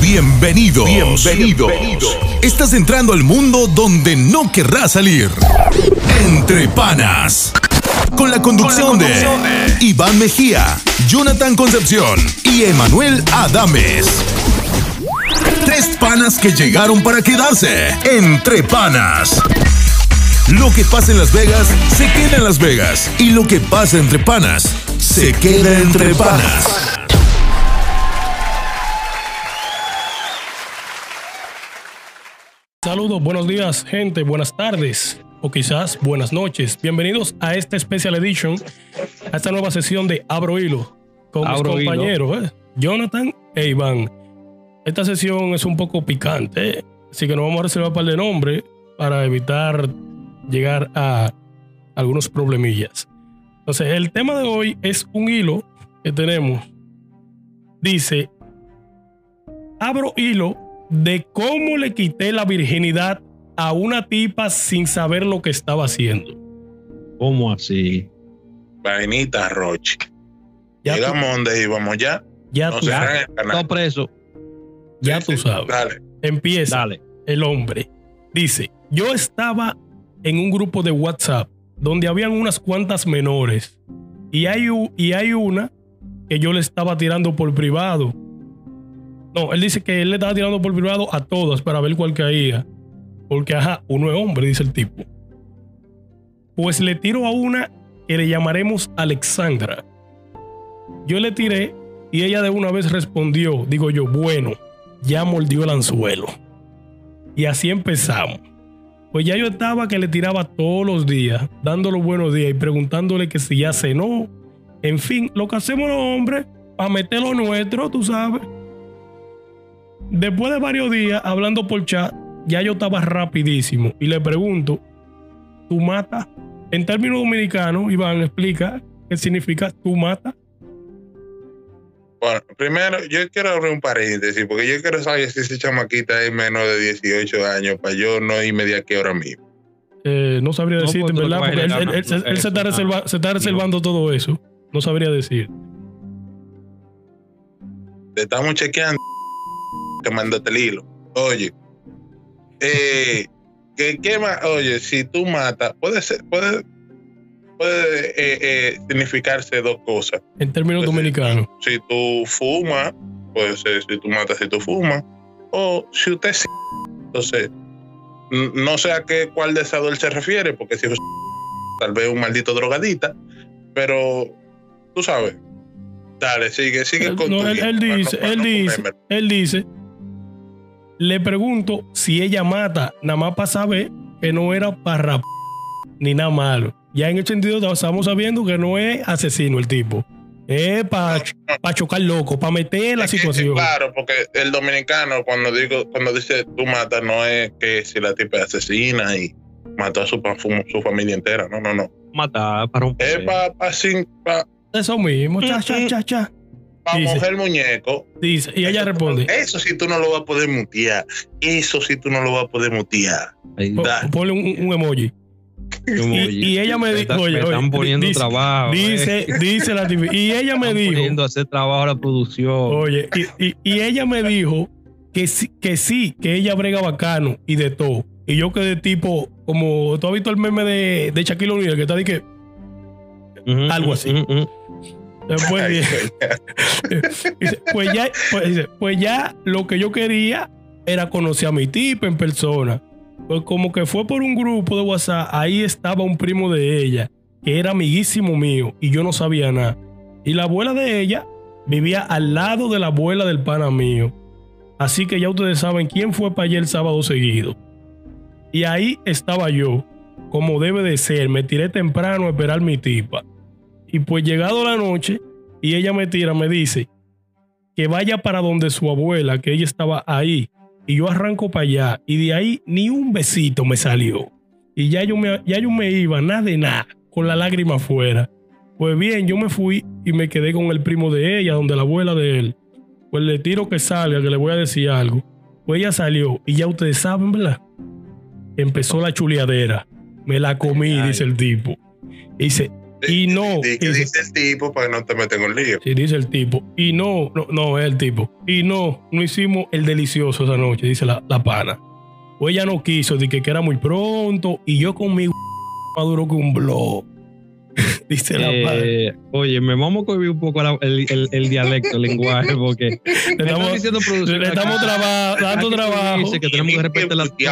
Bienvenidos. Bienvenidos. Estás entrando al mundo donde no querrás salir. Entre panas. Con la conducción, de, Iván Mejía, Jonathan Concepción y Emanuel Adames. Tres panas que llegaron para quedarse. Entre panas. Lo que pasa en Las Vegas se queda en Las Vegas. Y lo que pasa entre panas se queda entre panas. Saludos, buenos días, gente, buenas tardes o quizás buenas noches. Bienvenidos a esta Special Edition, a esta nueva sesión de Abro Hilo con mis compañeros, ¿eh? Jonathan e Iván. Esta sesión es un poco picante, ¿eh? así que nos vamos a reservar un par de nombres para evitar llegar a algunos problemillas. Entonces, el tema de hoy es un hilo que tenemos. Dice, abro hilo de cómo le quité la virginidad a una tipa sin saber lo que estaba haciendo. ¿Cómo así? Vainita Roche. Ya, tú, Llegamos donde íbamos ya. ya No tú- canal. preso. ya Sí, tú sí, sabes. Dale. Empieza Dale. el hombre. Dice, yo estaba en un grupo de WhatsApp donde habían unas cuantas menores y hay, y hay una que yo le estaba tirando por privado. No, él dice que él le estaba tirando por privado a todas para ver cuál caía. Porque, ajá, uno es hombre, dice el tipo. Pues le tiro a una que le llamaremos Alexandra. Yo le tiré y ella de una vez respondió, digo yo, bueno, ya mordió el anzuelo. Y así empezamos. Pues ya yo estaba que le tiraba todos los días, dándole buenos días y preguntándole que si ya cenó. En fin, lo que hacemos los hombres, para meter lo nuestro, tú sabes. Después de varios días hablando por chat, ya yo estaba rapidísimo y le pregunto, ¿tú matas? En términos dominicanos, Iván explica qué significa tú matas. Bueno, primero, yo quiero abrir un paréntesis, porque yo quiero saber si esa chamaquita es menos de 18 años, para yo no irme de aquí ahora mismo. Eh, no sabría No, decirte, ¿verdad? Porque él, puedes él- él- negar él- él se, está eso, reserva- ah, se está reservando todo eso. No sabría decir. Te estamos chequeando que mandaste el hilo. Oye, eh, ¿qué, qué más? Oye, si tú matas, puede ser, puede, puede eh, eh, significarse dos cosas. En términos dominicanos. Si tú fumas, puede ser si tú matas, si tú fumas, o si usted sí. Entonces, no sé a qué cuál de esas dos se refiere, porque si es tal vez un maldito drogadita, pero tú sabes. Dale, sigue, sigue con no, tu él, hilo, él no- dice, él no dice, él dice, le pregunto si ella mata, nada más para saber que no era para ni nada malo. Ya en el sentido estamos sabiendo que no es asesino el tipo. Es para chocar loco, para meter la Es que, situación. Claro, porque el dominicano cuando digo cuando dice tú matas no es que si la tipa es asesina y mató a su, pa- familia entera, no, no, no. Matar para un Es para pa, sin- pa- Eso mismo, cha, cha, cha, cha. Pa Dice. mojar el muñeco. Dice, y ella Eso- responde, Eso sí tú no lo vas a poder mutear. Eso sí tú no lo vas a poder mutear. Ponle un, un emoji. Y, ella me dijo, oye, están poniendo dice, trabajo. dice, eh. dice la y ella me Están dijo, poniendo a hacer trabajo a la producción. Oye, y, y- y ella me dijo que sí, que sí, que ella brega bacano y de todo. Y yo quedé tipo, como tú has visto el meme de, de Shaquille O'Neal, que está de que algo así. después Ay, dice, dice, pues ya, pues, dice, pues ya lo que yo quería era conocer a mi tipo en persona. Pues como que fue por un grupo de WhatsApp, ahí estaba un primo de ella, que era amiguísimo mío, y yo no sabía nada. Y la abuela de ella vivía al lado de la abuela del pana mío. Así que ya ustedes saben quién fue para allá el sábado seguido. Y ahí estaba yo, como debe de ser. Me tiré temprano a esperar mi tipa. Y pues llegado la noche, y ella me tira, me dice que vaya para donde su abuela, que ella estaba ahí. Y yo arranco para allá. Y de ahí ni un besito me salió. Y ya yo me, ya yo me iba, nada de nada, con la lágrima afuera. Pues bien, yo me fui y me quedé con el primo de ella, donde la abuela de él. Pues le tiro que salga, que le voy a decir algo. Pues ella salió y ya ustedes saben, ¿verdad? Empezó la chuleadera. Me la comí, Ay. dice el tipo. Y dice, Y no, dice- el tipo para que no te metan en un lío. Sí, dice el tipo. Y no, no, no, es el tipo. Y no, no hicimos el delicioso esa noche, dice la, la pana. O ella no quiso, dije que era muy pronto. Y yo conmigo maduro que un blog. dice la. Eh, oye, me vamos a cohibir un poco la- el, el- el dialecto, el lenguaje, porque Le estamos, diciendo producción le estamos traba- dando trabajo. dices que tenemos que respetar las que-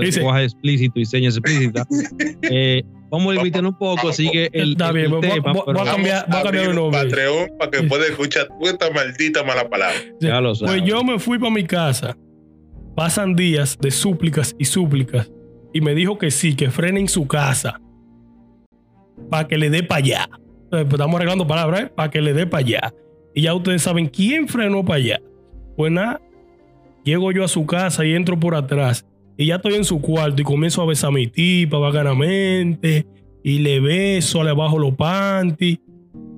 Dice- lenguaje explícito y señas explícitas. Eh, vamos a limitar un poco, sigue el, Está bien, el voy a- tema, voy a- pero voy a cambiar- voy a cambiar un nombre. Patreon para que pueda escuchar toda esta maldita mala palabra. ya lo sabes. Pues yo me fui para mi casa. Pasan días de súplicas y súplicas. Y me dijo que sí, que frene en su casa. Para que le dé para allá. Pues Estamos arreglando palabras, ¿eh? Para que le dé para allá. Y ya ustedes saben quién frenó para allá. Pues nada, llego yo a su casa y entro por atrás. Y ya estoy en su cuarto y comienzo a besar a mi tipa bacanamente. Y le beso, le bajo los panties.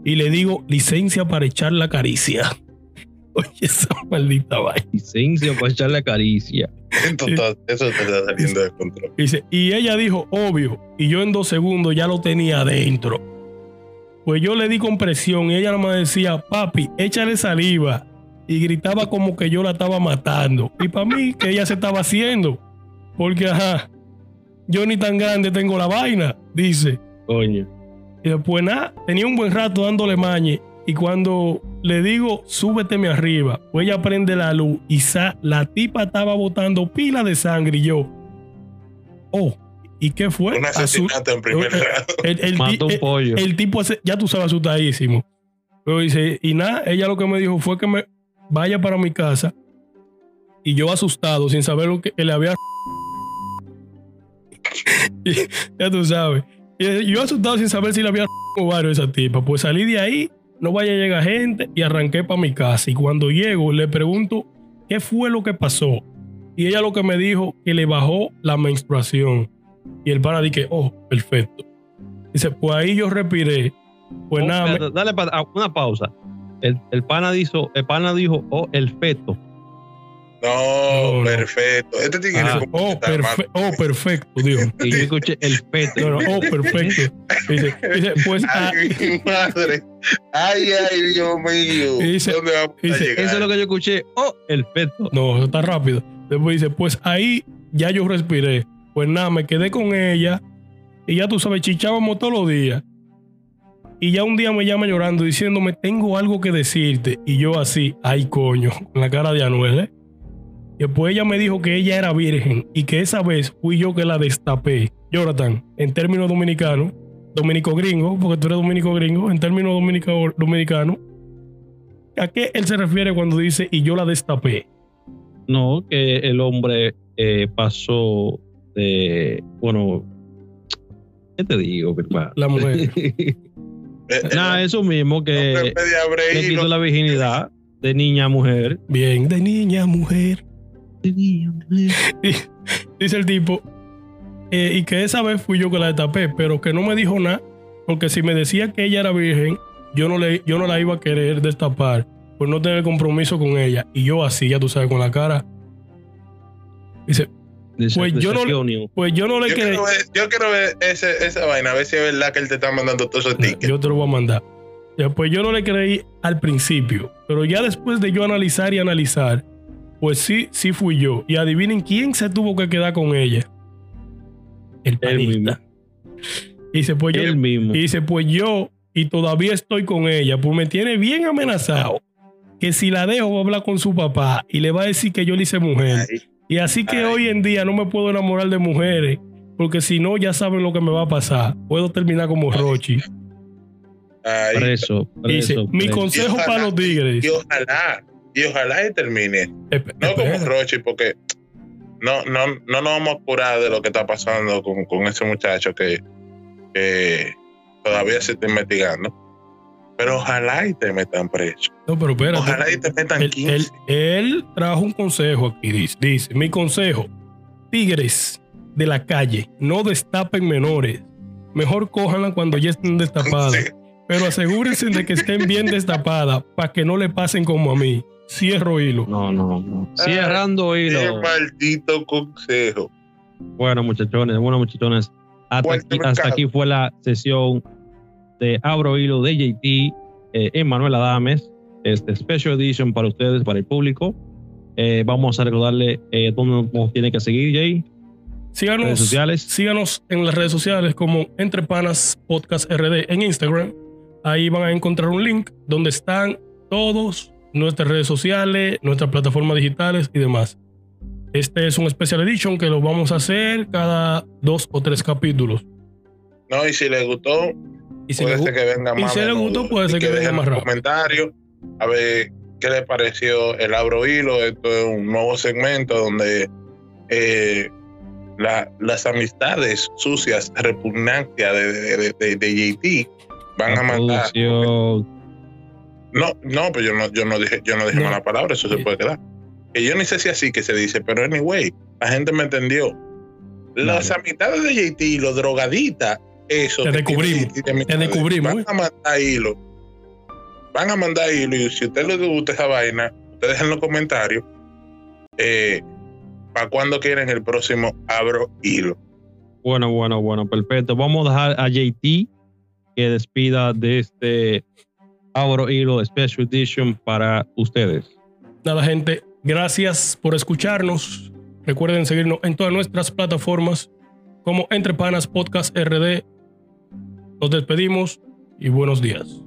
Y le digo, licencia para echar la caricia. Oye, esa maldita vaina. Licencia para echarle acaricia. Esto está- eso te está saliendo de control. Dice, y ella dijo, obvio, y yo en dos segundos ya lo tenía adentro. Pues yo le di con presión y ella nada más decía, papi, échale saliva. Y gritaba como que yo la estaba matando. Y para mí, que ella se estaba haciendo. Porque, ajá, yo ni tan grande tengo la vaina, dice. Coño. Y después nada, tenía un buen rato dándole mañe. Y cuando le digo, súbeteme arriba, pues ella prende la luz y sa- la tipa estaba botando pila de sangre. Y yo, oh, ¿y qué fue? Un asesinato en primer Eh, eh, grado. el, el ti- Mató un el- pollo. el tipo, ese- ya tú sabes, asustadísimo. Pero dice, y nada, ella lo que me dijo fue que me vaya para mi casa. Y yo asustado, sin saber lo que, le había. Y ya tú sabes. Y yo asustado sin saber si le había ovario a esa tipa. Pues salí de ahí, no vaya a llegar gente y arranqué para mi casa. Y cuando llego, le pregunto qué fue lo que pasó. Y ella lo que me dijo que le bajó la menstruación. Y el pana dije, oh, perfecto. Dice, pues ahí yo respiré. Pues Oh, nada, me- dale pa- ah, una pausa. El, el pana dijo, el pana dijo, oh, el feto. No, perfecto. Este Ah. oh, está perfe- mal. oh, perfecto, dijo. Y yo escuché el feto. No, no, oh, perfecto. Dice, dice, pues ah, Ay, mi madre. Ay, ay, Dios mío. Dice- ¿Dónde vamos a dice, llegar? Eso es lo que yo escuché. Oh, el feto. No, eso está rápido. Después dice, pues ahí ya yo respiré. Pues nada, me quedé con ella. Y ya tú sabes, chichábamos todos los días. Y ya un día me llama llorando diciéndome, tengo algo que decirte. Y yo así, ay coño, con la cara de Anuel. ¿eh? Y después ella me dijo que ella era virgen y que esa vez fui yo que la destapé. Jonathan, en términos dominicanos, dominico gringo, porque tú eres dominico gringo, en términos dominico- dominicanos, ¿a qué él se refiere cuando dice y yo la destapé? No, que el hombre eh, pasó de. Bueno, ¿qué te digo, mi hermano? La mujer. Nada, eso mismo que le quitó no- la virginidad de niña a mujer. Bien, de niña a mujer. Dice el tipo. eh, y que esa vez fui yo que la destapé, pero que no me dijo nada. Porque si me decía que ella era virgen, yo no, le, yo no la iba a querer destapar por no tener compromiso con ella. Y yo así, ya tú sabes, con la cara. Dice, Pues yo no- pues yo no le Yo quería. quiero ver, yo quiero ver ese- esa vaina, a ver si es verdad que él te está mandando todos esos tickets. Yo te lo voy a mandar. Después yo no le creí al principio, pero ya después de yo analizar y analizar, pues sí, sí fui yo. Y adivinen quién se tuvo que quedar con ella. El panita. Y dice, pues yo, mismo. y dice, pues yo, y todavía estoy con ella, pues me tiene bien amenazado. Que si la dejo va a hablar con su papá y le va a decir que yo le hice mujer. Ay, Y así que Ay. hoy en día no me puedo enamorar de mujeres, porque si no ya saben lo que me va a pasar. Puedo terminar como Rochi. ay. Preso. Dice, preso, mi consejo ojalá- para los tigres. Y ojalá, y ojalá y termine. No como. Rochi, porque no, no, no nos vamos a curar de lo que está pasando con, con ese muchacho que, que todavía se está investigando. Pero ojalá y te metan preso. No, pero espérate. Ojalá y te metan Él, 15. él- él trajo un consejo aquí. Dice, dice, mi consejo, tigres de la calle, no destapen menores. Mejor cójanla cuando ya estén destapadas. Sí. Pero asegúrense de que estén bien destapadas para que no le pasen como a mí. Cierro hilo. No, no, no. Cerrando Qué hilo. maldito consejo. Bueno, muchachones, bueno, muchachones. Hasta aquí, hasta aquí fue la sesión de Abro Hilo de JT, eh, Emanuel Adames, este Special Edition para ustedes, para el público. Eh, vamos a recordarle eh, dónde nos tiene que seguir, Jay, Síganos, redes sociales. síganos en las redes sociales como Entre Panas Podcast RD en Instagram. Ahí van a encontrar un link donde están todos nuestras redes sociales, nuestras plataformas digitales y demás. Este es un Special Edition que lo vamos a hacer cada dos o tres capítulos. No, y si les gustó, Y si puede les ser que venga y más. si a les gustó, puede Y ser que venga dejen más rápido. comentario a ver qué les pareció el Abro Hilo. Esto es un nuevo segmento donde eh, la- las amistades sucias, repugnancias de, de, de- de- de JT van a producción. No, no, pero yo no, yo no dije, yo no dije No. mala palabra, eso se puede quedar. Que yo ni sé si así que se dice, pero anyway, la gente me entendió. Las amistades de JT, los drogaditas, eso. Te que descubrimos, te descubrimos, Van ¿eh? a mandar hilo. Van a mandar hilo y si a usted le gusta esa vaina, ustedes en los comentarios eh, para cuando quieren el próximo abro hilo. Bueno, bueno, bueno, perfecto. Vamos a dejar a JT despida de este Abro Hilo Special Edition para ustedes. Nada, gente, gracias por escucharnos. Recuerden seguirnos en todas nuestras plataformas como Entre Panas Podcast RD. Nos despedimos y buenos días.